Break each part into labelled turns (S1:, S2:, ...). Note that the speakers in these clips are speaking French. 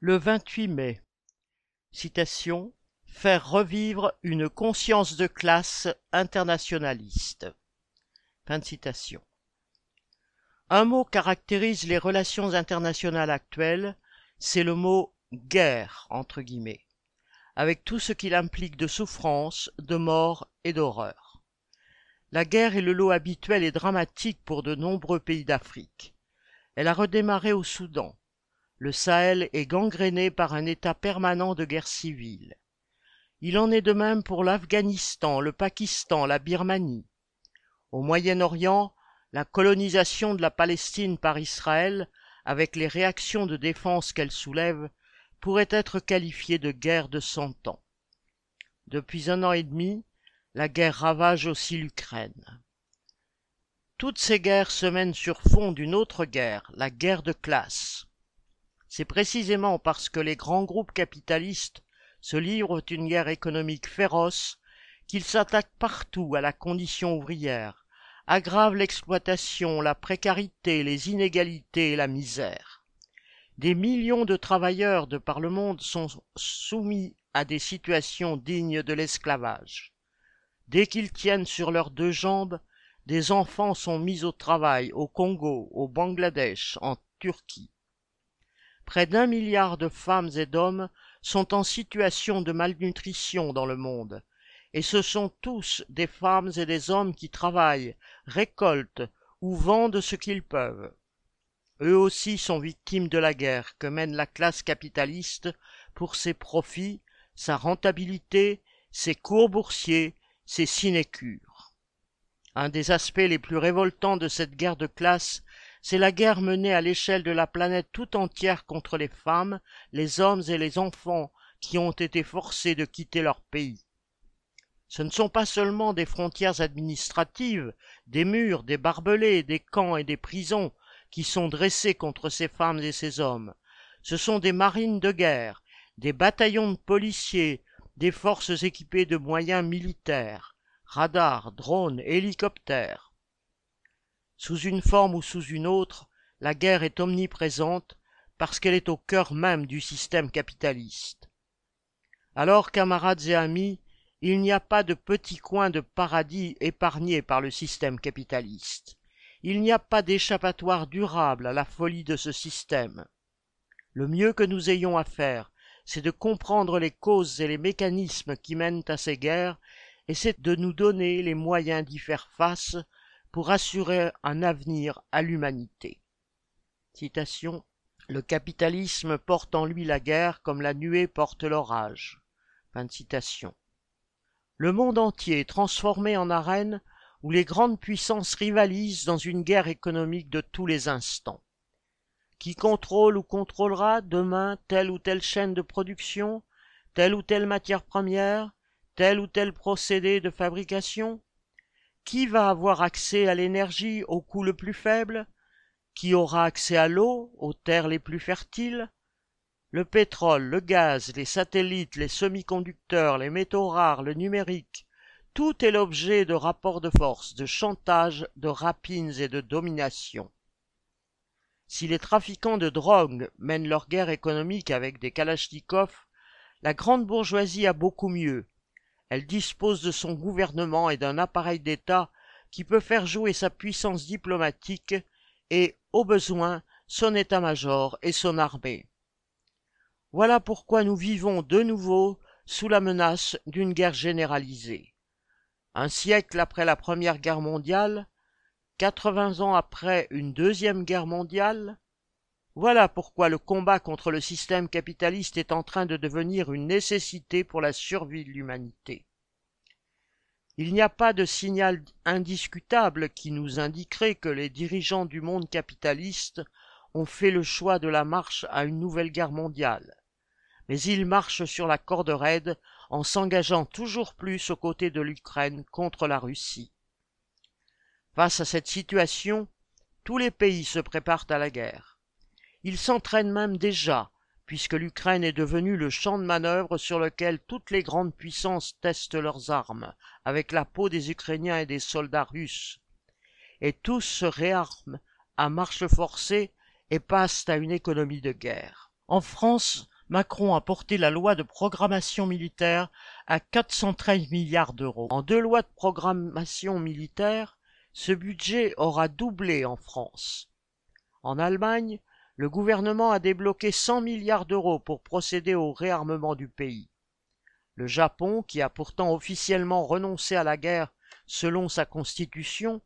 S1: Le 28 mai. Citation Faire revivre une conscience de classe internationaliste. Fin de citation. Un mot caractérise les relations internationales actuelles, c'est le mot guerre, entre guillemets, avec tout ce qu'il implique de souffrance, de mort et d'horreur. La guerre est le lot habituel et dramatique pour de nombreux pays d'Afrique. Elle a redémarré au Soudan. Le Sahel est gangréné par un état permanent de guerre civile. Il en est de même pour l'Afghanistan, le Pakistan, la Birmanie. Au Moyen-Orient, la colonisation de la Palestine par Israël, avec les réactions de défense qu'elle soulève, pourrait être qualifiée de guerre de cent ans. Depuis un an et demi, la guerre ravage aussi l'Ukraine. Toutes ces guerres se mènent sur fond d'une autre guerre, la guerre de classe. C'est précisément parce que les grands groupes capitalistes se livrent une guerre économique féroce qu'ils s'attaquent partout à la condition ouvrière, aggravent l'exploitation, la précarité, les inégalités et la misère. Des millions de travailleurs de par le monde sont soumis à des situations dignes de l'esclavage. Dès qu'ils tiennent sur leurs deux jambes, des enfants sont mis au travail au Congo, au Bangladesh, en Turquie. Près d'un milliard de femmes et d'hommes sont en situation de malnutrition dans le monde, et ce sont tous des femmes et des hommes qui travaillent, récoltent ou vendent ce qu'ils peuvent. Eux aussi sont victimes de la guerre que mène la classe capitaliste pour ses profits, sa rentabilité, ses cours boursiers, ses sinécures. Un des aspects les plus révoltants de cette guerre de classe, c'est la guerre menée à l'échelle de la planète tout entière contre les femmes, les hommes et les enfants qui ont été forcés de quitter leur pays. Ce ne sont pas seulement des frontières administratives, des murs, des barbelés, des camps et des prisons qui sont dressés contre ces femmes et ces hommes. Ce sont des marines de guerre, des bataillons de policiers, des forces équipées de moyens militaires, radars, drones, hélicoptères. Sous une forme ou sous une autre, la guerre est omniprésente parce qu'elle est au cœur même du système capitaliste. Alors, camarades et amis, il n'y a pas de petit coin de paradis épargné par le système capitaliste. Il n'y a pas d'échappatoire durable à la folie de ce système. Le mieux que nous ayons à faire, c'est de comprendre les causes et les mécanismes qui mènent à ces guerres et c'est de nous donner les moyens d'y faire face pour assurer un avenir à l'humanité. Le capitalisme porte en lui la guerre comme la nuée porte l'orage. Le monde entier transformé en arène où les grandes puissances rivalisent dans une guerre économique de tous les instants. Qui contrôle ou contrôlera demain telle ou telle chaîne de production, telle ou telle matière première, tel ou tel procédé de fabrication Qui va avoir accès à l'énergie au coût le plus faible? Qui aura accès à l'eau, aux terres les plus fertiles? Le pétrole, le gaz, les satellites, les semi-conducteurs, les métaux rares, le numérique, tout est l'objet de rapports de force, de chantage, de rapines et de domination. Si les trafiquants de drogue mènent leur guerre économique avec des kalachnikovs, la grande bourgeoisie a beaucoup mieux, elle dispose de son gouvernement et d'un appareil d'État qui peut faire jouer sa puissance diplomatique et, au besoin, son état-major et son armée. Voilà pourquoi nous vivons de nouveau sous la menace d'une guerre généralisée. Un siècle après la Première Guerre mondiale, quatre-vingts ans après une Deuxième Guerre mondiale, voilà pourquoi le combat contre le système capitaliste est en train de devenir une nécessité pour la survie de l'humanité. Il n'y a pas de signal indiscutable qui nous indiquerait que les dirigeants du monde capitaliste ont fait le choix de la marche à une nouvelle guerre mondiale. Mais ils marchent sur la corde raide en s'engageant toujours plus aux côtés de l'Ukraine contre la Russie. Face à cette situation, tous les pays se préparent à la guerre. Ils s'entraînent même déjà, puisque l'Ukraine est devenue le champ de manœuvre sur lequel toutes les grandes puissances testent leurs armes, avec la peau des Ukrainiens et des soldats russes. Et tous se réarment à marche forcée et passent à une économie de guerre. En France, Macron a porté la loi de programmation militaire à 413 milliards d'euros. En deux lois de programmation militaire, ce budget aura doublé en France. En Allemagne, le gouvernement a débloqué 100 milliards d'euros pour procéder au réarmement du pays. Le Japon, qui a pourtant officiellement renoncé à la guerre selon sa constitution,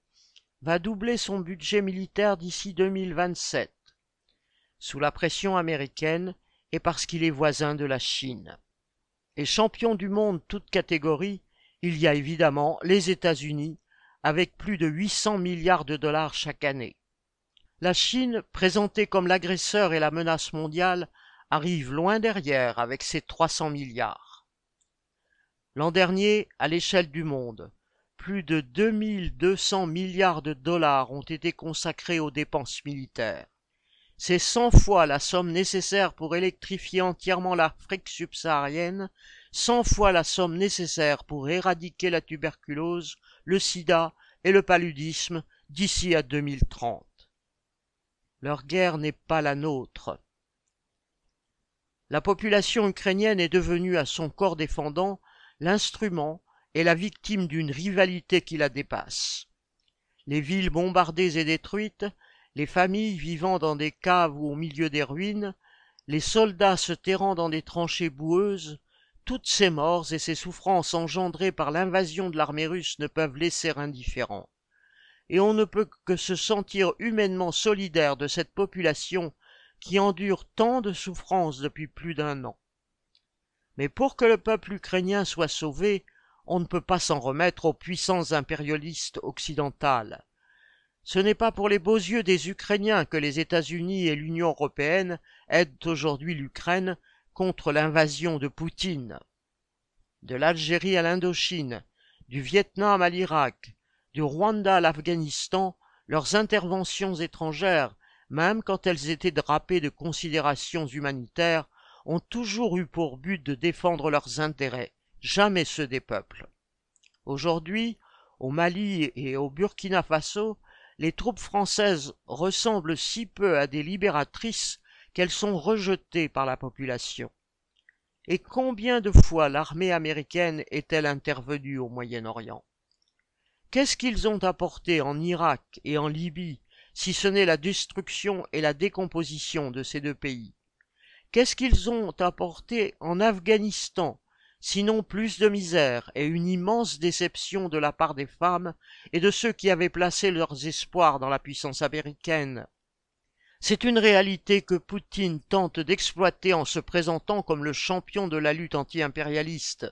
S1: va doubler son budget militaire d'ici 2027, sous la pression américaine et parce qu'il est voisin de la Chine. Et champion du monde toute catégorie, il y a évidemment les États-Unis, avec plus de 800 milliards de dollars chaque année. La Chine, présentée comme l'agresseur et la menace mondiale, arrive loin derrière avec ses 300 milliards. L'an dernier, à l'échelle du monde, plus de 2200 milliards de dollars ont été consacrés aux dépenses militaires. C'est cent fois la somme nécessaire pour électrifier entièrement l'Afrique subsaharienne, cent fois la somme nécessaire pour éradiquer la tuberculose, le sida et le paludisme d'ici à 2030. Leur guerre n'est pas la nôtre. La population ukrainienne est devenue à son corps défendant l'instrument est la victime d'une rivalité qui la dépasse. Les villes bombardées et détruites, les familles vivant dans des caves ou au milieu des ruines, les soldats se terrant dans des tranchées boueuses, toutes ces morts et ces souffrances engendrées par l'invasion de l'armée russe ne peuvent laisser indifférent. Et on ne peut que se sentir humainement solidaire de cette population qui endure tant de souffrances depuis plus d'un an. Mais pour que le peuple ukrainien soit sauvé, on ne peut pas s'en remettre aux puissances impérialistes occidentales. Ce n'est pas pour les beaux yeux des Ukrainiens que les États-Unis et l'Union européenne aident aujourd'hui l'Ukraine contre l'invasion de Poutine. De l'Algérie à l'Indochine, du Vietnam à l'Irak, du Rwanda à l'Afghanistan, leurs interventions étrangères, même quand elles étaient drapées de considérations humanitaires, ont toujours eu pour but de défendre leurs intérêts, jamais ceux des peuples. Aujourd'hui, au Mali et au Burkina Faso, les troupes françaises ressemblent si peu à des libératrices qu'elles sont rejetées par la population. Et combien de fois l'armée américaine est-elle intervenue au Moyen-Orient? Qu'est-ce qu'ils ont apporté en Irak et en Libye si ce n'est la destruction et la décomposition de ces deux pays? Qu'est-ce qu'ils ont apporté en Afghanistan sinon plus de misère et une immense déception de la part des femmes et de ceux qui avaient placé leurs espoirs dans la puissance américaine? C'est une réalité que Poutine tente d'exploiter en se présentant comme le champion de la lutte anti-impérialiste,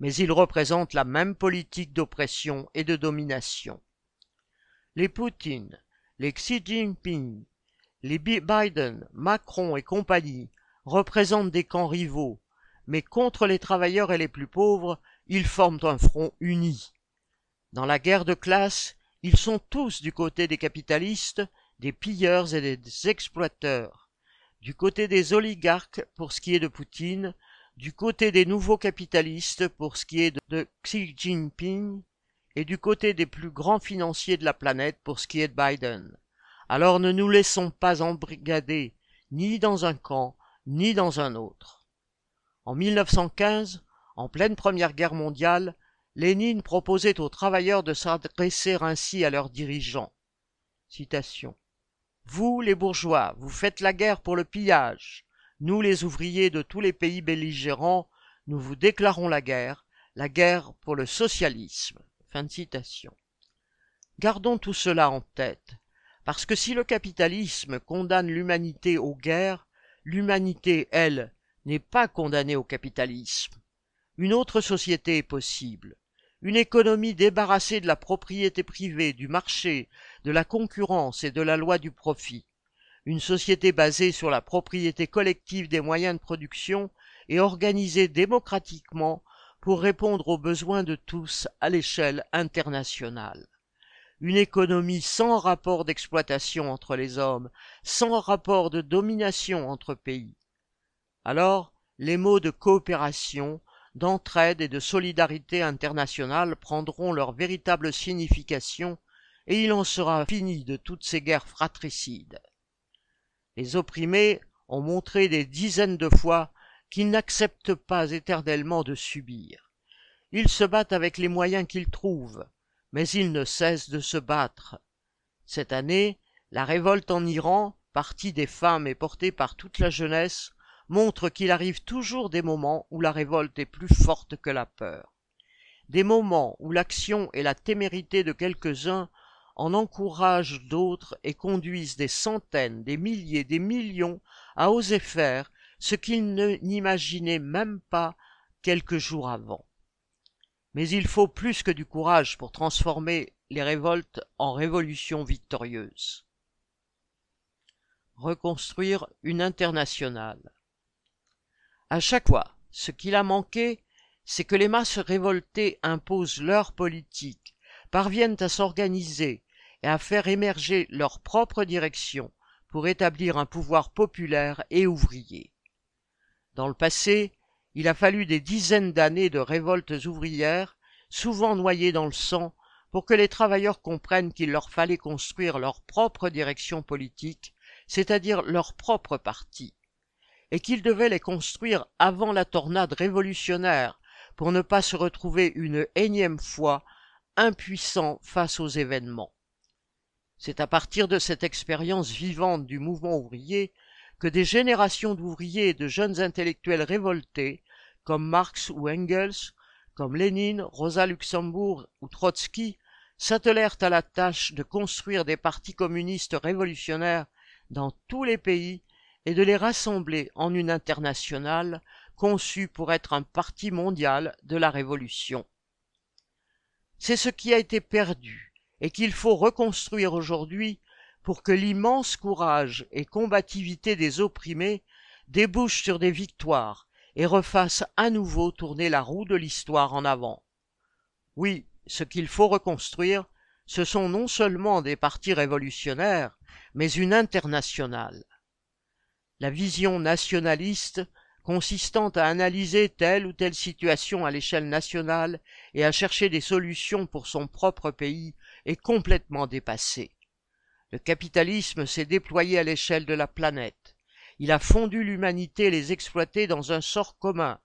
S1: mais il représente la même politique d'oppression et de domination. Les Poutine, les Xi Jinping, les Biden, Macron et compagnie représentent des camps rivaux, mais contre les travailleurs et les plus pauvres, ils forment un front uni. Dans la guerre de classe, ils sont tous du côté des capitalistes, des pilleurs et des exploiteurs, du côté des oligarques pour ce qui est de Poutine, du côté des nouveaux capitalistes pour ce qui est de Xi Jinping, et du côté des plus grands financiers de la planète pour ce qui est de Biden. Alors ne nous laissons pas embrigader ni dans un camp, ni dans un autre. En 1915, en pleine Première Guerre mondiale, Lénine proposait aux travailleurs de s'adresser ainsi à leurs dirigeants. Vous, les bourgeois, vous faites la guerre pour le pillage. Nous, les ouvriers de tous les pays belligérants, nous vous déclarons la guerre, la guerre pour le socialisme. Gardons tout cela en tête, parce que si le capitalisme condamne l'humanité aux guerres, l'humanité, elle, n'est pas condamné au capitalisme. Une autre société est possible. Une économie débarrassée de la propriété privée, du marché, de la concurrence et de la loi du profit. Une société basée sur la propriété collective des moyens de production et organisée démocratiquement pour répondre aux besoins de tous à l'échelle internationale. Une économie sans rapport d'exploitation entre les hommes, sans rapport de domination entre pays alors les mots de coopération, d'entraide et de solidarité internationale prendront leur véritable signification et il en sera fini de toutes ces guerres fratricides. Les opprimés ont montré des dizaines de fois qu'ils n'acceptent pas éternellement de subir. Ils se battent avec les moyens qu'ils trouvent, mais ils ne cessent de se battre. Cette année, la révolte en Iran, partie des femmes et portée par toute la jeunesse, montre qu'il arrive toujours des moments où la révolte est plus forte que la peur. Des moments où l'action et la témérité de quelques-uns en encouragent d'autres et conduisent des centaines, des milliers, des millions à oser faire ce qu'ils n'imaginaient même pas quelques jours avant. Mais il faut plus que du courage pour transformer les révoltes en révolutions victorieuses. Reconstruire une internationale. À chaque fois, ce qu'il a manqué, c'est que les masses révoltées imposent leur politique, parviennent à s'organiser et à faire émerger leur propre direction pour établir un pouvoir populaire et ouvrier. Dans le passé, il a fallu des dizaines d'années de révoltes ouvrières, souvent noyées dans le sang, pour que les travailleurs comprennent qu'il leur fallait construire leur propre direction politique, c'est-à-dire leur propre parti, et qu'ils devaient les construire avant la tornade révolutionnaire pour ne pas se retrouver une énième fois impuissants face aux événements. C'est à partir de cette expérience vivante du mouvement ouvrier que des générations d'ouvriers et de jeunes intellectuels révoltés, comme Marx ou Engels, comme Lénine, Rosa Luxembourg ou Trotsky, s'attelèrent à la tâche de construire des partis communistes révolutionnaires dans tous les pays et de les rassembler en une internationale conçue pour être un parti mondial de la révolution. C'est ce qui a été perdu et qu'il faut reconstruire aujourd'hui pour que l'immense courage et combativité des opprimés débouchent sur des victoires et refassent à nouveau tourner la roue de l'histoire en avant. Oui, ce qu'il faut reconstruire, ce sont non seulement des partis révolutionnaires, mais une internationale. La vision nationaliste, consistant à analyser telle ou telle situation à l'échelle nationale et à chercher des solutions pour son propre pays, est complètement dépassée. Le capitalisme s'est déployé à l'échelle de la planète. Il a fondu l'humanité et les exploiter dans un sort commun,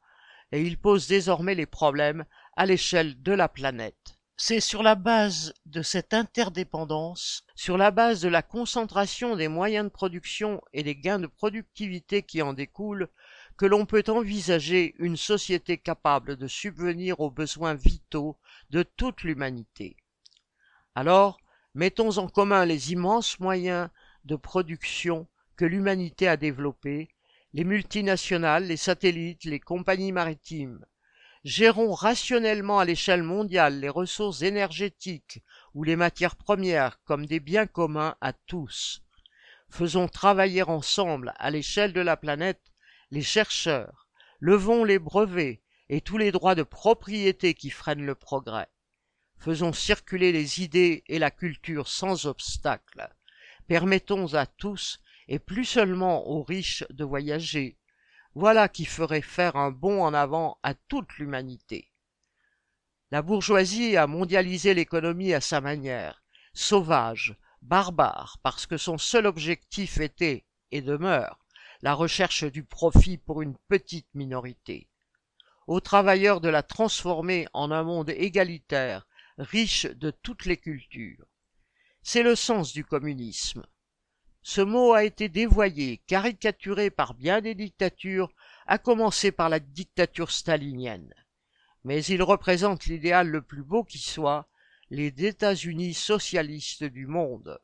S1: et il pose désormais les problèmes à l'échelle de la planète. C'est sur la base de cette interdépendance, sur la base de la concentration des moyens de production et des gains de productivité qui en découlent, que l'on peut envisager une société capable de subvenir aux besoins vitaux de toute l'humanité. Alors, Mettons en commun les immenses moyens de production que l'humanité a développés, les multinationales, les satellites, les compagnies maritimes. Gérons rationnellement à l'échelle mondiale les ressources énergétiques ou les matières premières comme des biens communs à tous. Faisons travailler ensemble à l'échelle de la planète les chercheurs, levons les brevets et tous les droits de propriété qui freinent le progrès. Faisons circuler les idées et la culture sans obstacle. Permettons à tous, et plus seulement aux riches, de voyager. Voilà qui ferait faire un bond en avant à toute l'humanité. La bourgeoisie a mondialisé l'économie à sa manière, sauvage, barbare, parce que son seul objectif était, et demeure, la recherche du profit pour une petite minorité. Aux travailleurs de la transformer en un monde égalitaire riche de toutes les cultures. C'est le sens du communisme. Ce mot a été dévoyé, caricaturé par bien des dictatures, à commencer par la dictature stalinienne. Mais il représente l'idéal le plus beau qui soit, les États-Unis socialistes du monde.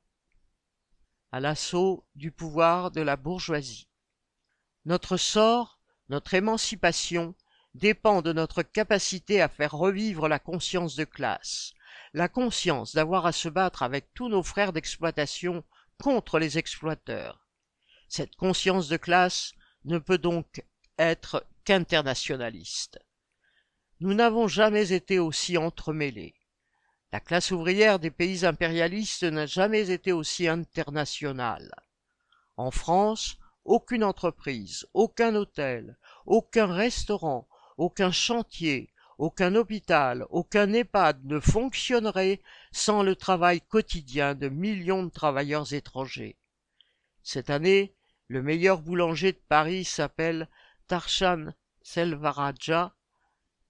S1: À l'assaut du pouvoir de la bourgeoisie. Notre sort, notre émancipation, dépend de notre capacité à faire revivre la conscience de classe, la conscience d'avoir à se battre avec tous nos frères d'exploitation contre les exploiteurs. Cette conscience de classe ne peut donc être qu'internationaliste. Nous n'avons jamais été aussi entremêlés. La classe ouvrière des pays impérialistes n'a jamais été aussi internationale. En France, aucune entreprise, aucun hôtel, aucun restaurant, aucun chantier, aucun hôpital, aucun EHPAD ne fonctionnerait sans le travail quotidien de millions de travailleurs étrangers. Cette année, Le meilleur boulanger de Paris s'appelle Tarshan Selvaraja.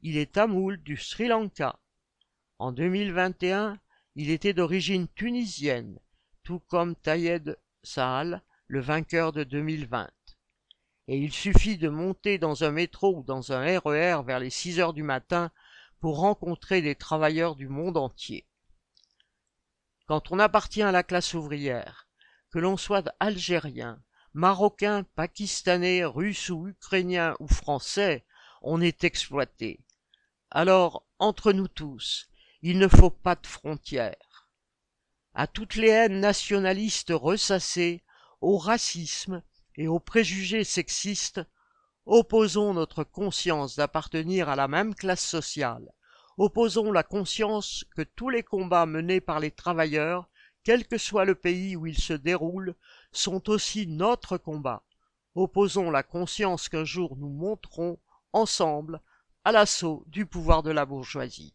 S1: Il est tamoul du Sri Lanka. En 2021, il était d'origine tunisienne, tout comme Tayed Sahal, le vainqueur de 2020. Et il suffit de monter dans un métro ou dans un RER e vers les 6 heures du matin pour rencontrer des travailleurs du monde entier. Quand on appartient à la classe ouvrière, que l'on soit algérien, marocain, pakistanais, russe ou ukrainien ou français, on est exploité. Alors, entre nous tous, il ne faut pas de frontières. À toutes les haines nationalistes ressassées, au racisme et aux préjugés sexistes, opposons notre conscience d'appartenir à la même classe sociale, opposons la conscience que tous les combats menés par les travailleurs, quel que soit le pays où ils se déroulent, sont aussi notre combat. Opposons la conscience qu'un jour nous monterons, ensemble, à l'assaut du pouvoir de la bourgeoisie.